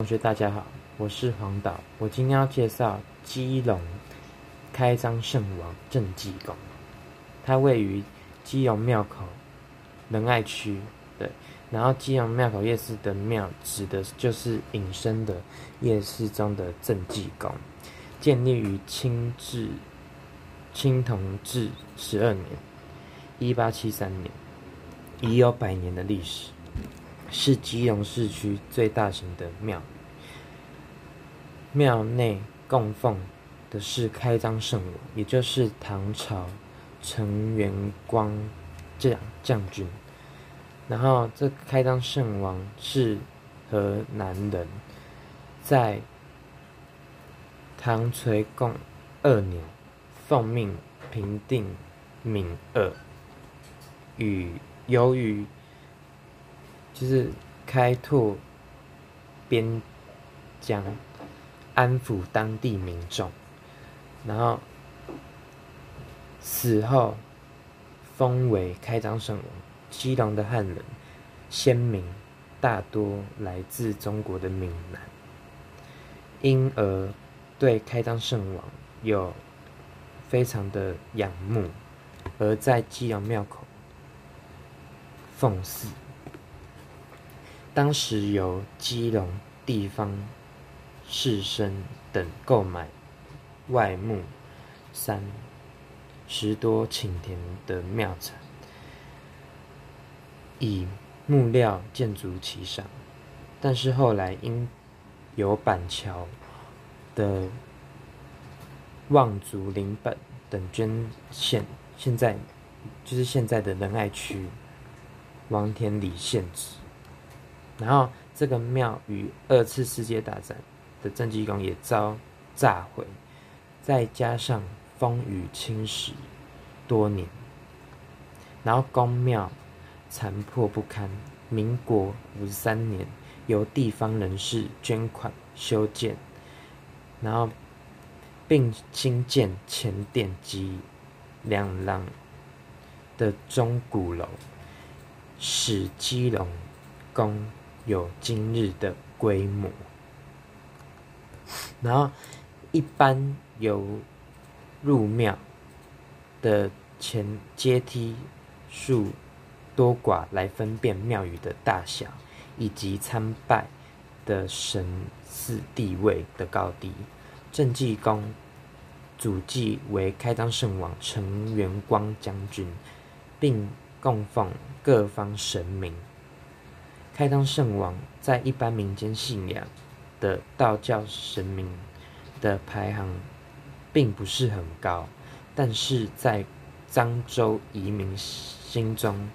同学大家好，我是黄导，我今天要介绍基隆开张圣王郑济公，它位于基隆庙口仁爱区，对，然后基隆庙口夜市的庙指的就是隐身的夜市中的郑济公，建立于清治清同治十二年（一八七三年），已有百年的历史。是基隆市区最大型的庙，庙内供奉的是开张圣王，也就是唐朝陈元光将将军。然后这开张圣王是河南人，在唐垂贡二年奉命平定闽鄂，与由于就是开拓边疆，安抚当地民众，然后死后封为开张圣王。基隆的汉人先民大多来自中国的闽南，因而对开张圣王有非常的仰慕，而在基隆庙口奉祀。当时由基隆地方士绅等购买外木三十多顷田的庙产，以木料建筑其上。但是后来因有板桥的望族林本等捐献，现在就是现在的仁爱区王田里县址。然后，这个庙与二次世界大战的郑济公也遭炸毁，再加上风雨侵蚀多年，然后宫庙残破不堪。民国五十三年，由地方人士捐款修建，然后并新建前殿及两廊的钟鼓楼，使基隆宫。有今日的规模，然后一般由入庙的前阶梯数多寡来分辨庙宇的大小，以及参拜的神祀地位的高低。正济公祖籍为开张圣王陈元光将军，并供奉各方神明。开张圣王在一般民间信仰的道教神明的排行并不是很高，但是在漳州移民心中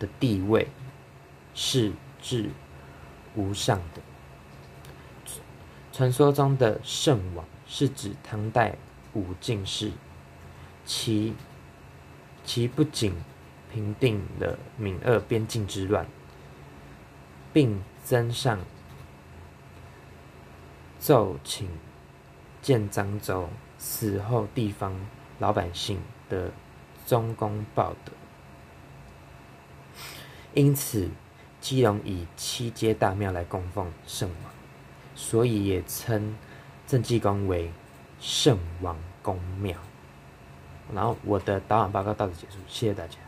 的地位是至无上的。传说中的圣王是指唐代武进士，其其不仅平定了闽鄂边境之乱。并增上奏请建漳州，死后地方老百姓的忠公报德，因此基隆以七街大庙来供奉圣王，所以也称郑济公为圣王公庙。然后我的导览报告到此结束，谢谢大家。